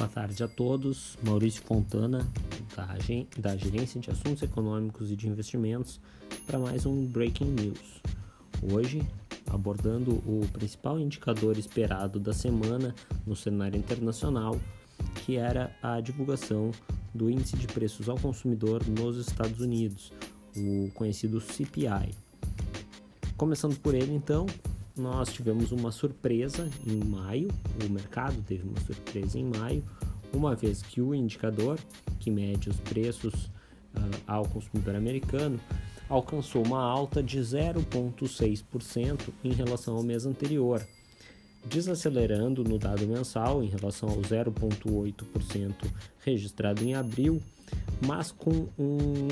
Boa tarde a todos. Maurício Fontana, da, da Gerência de Assuntos Econômicos e de Investimentos, para mais um Breaking News. Hoje, abordando o principal indicador esperado da semana no cenário internacional, que era a divulgação do Índice de Preços ao Consumidor nos Estados Unidos, o conhecido CPI. Começando por ele, então, nós tivemos uma surpresa em maio, o mercado teve uma surpresa em maio, uma vez que o indicador que mede os preços uh, ao consumidor americano alcançou uma alta de 0,6% em relação ao mês anterior, desacelerando no dado mensal em relação ao 0,8% registrado em abril, mas com um,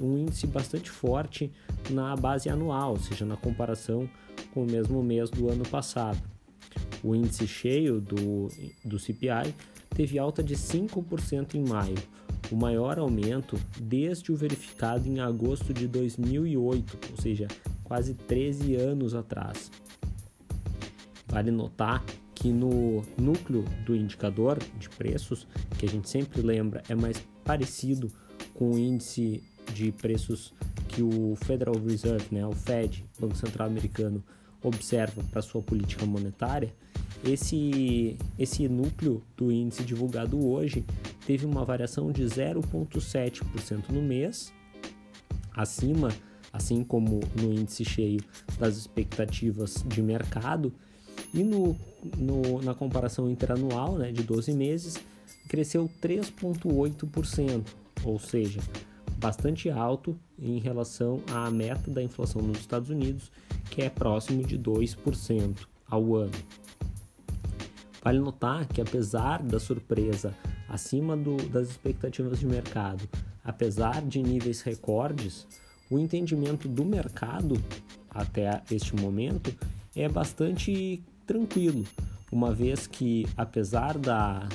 um índice bastante forte na base anual, ou seja, na comparação com o mesmo mês do ano passado. O índice cheio do, do CPI teve alta de 5% em maio, o maior aumento desde o verificado em agosto de 2008, ou seja, quase 13 anos atrás. Vale notar que no núcleo do indicador de preços, que a gente sempre lembra é mais parecido com o índice de preços que o Federal Reserve, né, o Fed, Banco Central Americano, observa para sua política monetária, esse, esse núcleo do índice divulgado hoje teve uma variação de 0,7% no mês, acima, assim como no índice cheio das expectativas de mercado, e no, no, na comparação interanual né, de 12 meses, cresceu 3,8%, ou seja, bastante alto em relação à meta da inflação nos Estados Unidos, que é próximo de 2% ao ano. Vale notar que, apesar da surpresa acima do, das expectativas de mercado, apesar de níveis recordes, o entendimento do mercado até este momento é bastante tranquilo, uma vez que, apesar da,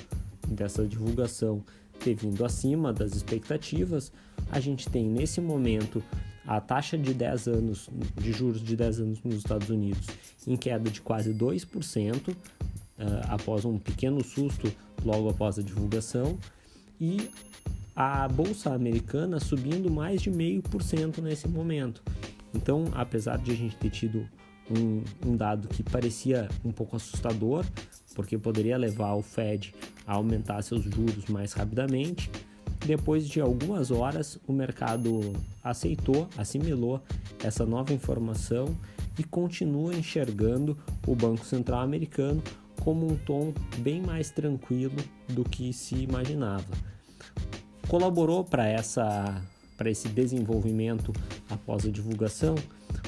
dessa divulgação ter vindo acima das expectativas, a gente tem nesse momento a taxa de 10 anos de juros de 10 anos nos Estados Unidos em queda de quase 2%, uh, ah, após um pequeno susto logo após a divulgação, e a bolsa americana subindo mais de meio por cento nesse momento. Então, apesar de a gente ter tido um, um, dado que parecia um pouco assustador, porque poderia levar o Fed a aumentar seus juros mais rapidamente. Depois de algumas horas, o mercado aceitou, assimilou essa nova informação e continua enxergando o Banco Central americano como um tom bem mais tranquilo do que se imaginava. Colaborou para essa para esse desenvolvimento após a divulgação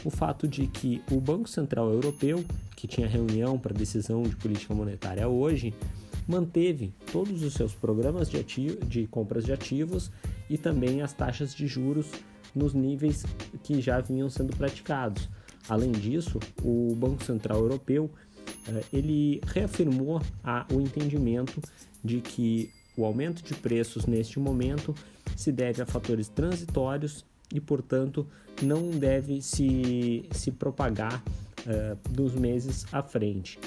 o fato de que o Banco Central Europeu, que tinha reunião para decisão de política monetária hoje, manteve todos os seus programas de, de compras de ativos e também as taxas de juros nos níveis que já vinham sendo praticados. Além disso, o Banco Central Europeu eh, ele reafirmou a, o entendimento de que o aumento de preços neste momento se deve a fatores transitórios e, portanto, não deve se, se propagar uh, dos meses à frente.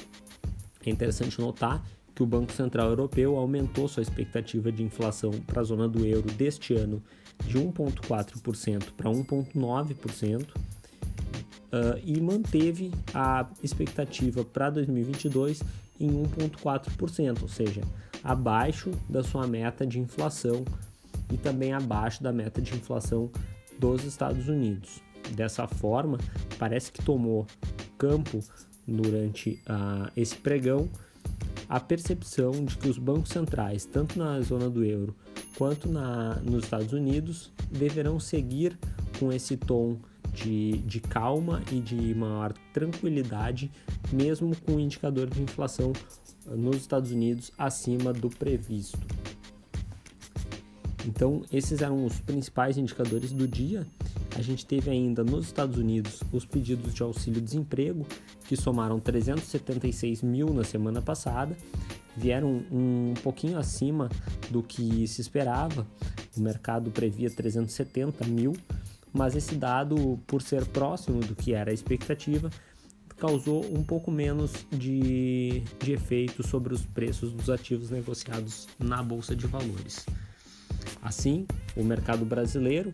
É interessante notar que o Banco Central Europeu aumentou sua expectativa de inflação para a zona do euro deste ano de 1,4% para 1,9%. Uh, e manteve a expectativa para 2022 em 1,4%, ou seja, abaixo da sua meta de inflação e também abaixo da meta de inflação dos Estados Unidos. Dessa forma, parece que tomou campo durante uh, esse pregão a percepção de que os bancos centrais, tanto na zona do euro quanto na, nos Estados Unidos, deverão seguir com esse tom de, de calma e de maior tranquilidade, mesmo com o indicador de inflação nos Estados Unidos acima do previsto. Então, esses eram os principais indicadores do dia. A gente teve ainda nos Estados Unidos os pedidos de auxílio-desemprego, que somaram 376 mil na semana passada, vieram um pouquinho acima do que se esperava. O mercado previa 370 mil, mas esse dado, por ser próximo do que era a expectativa, causou um pouco menos de, de efeito sobre os preços dos ativos negociados na Bolsa de Valores. Assim, o mercado brasileiro,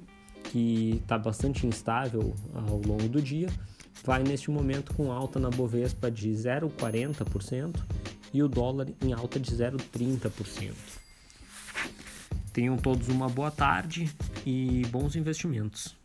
que está bastante instável ao longo do dia, vai neste momento com alta na Bovespa de 0,40% e o dólar em alta de 0,30%. Tenham todos uma boa tarde e bons investimentos.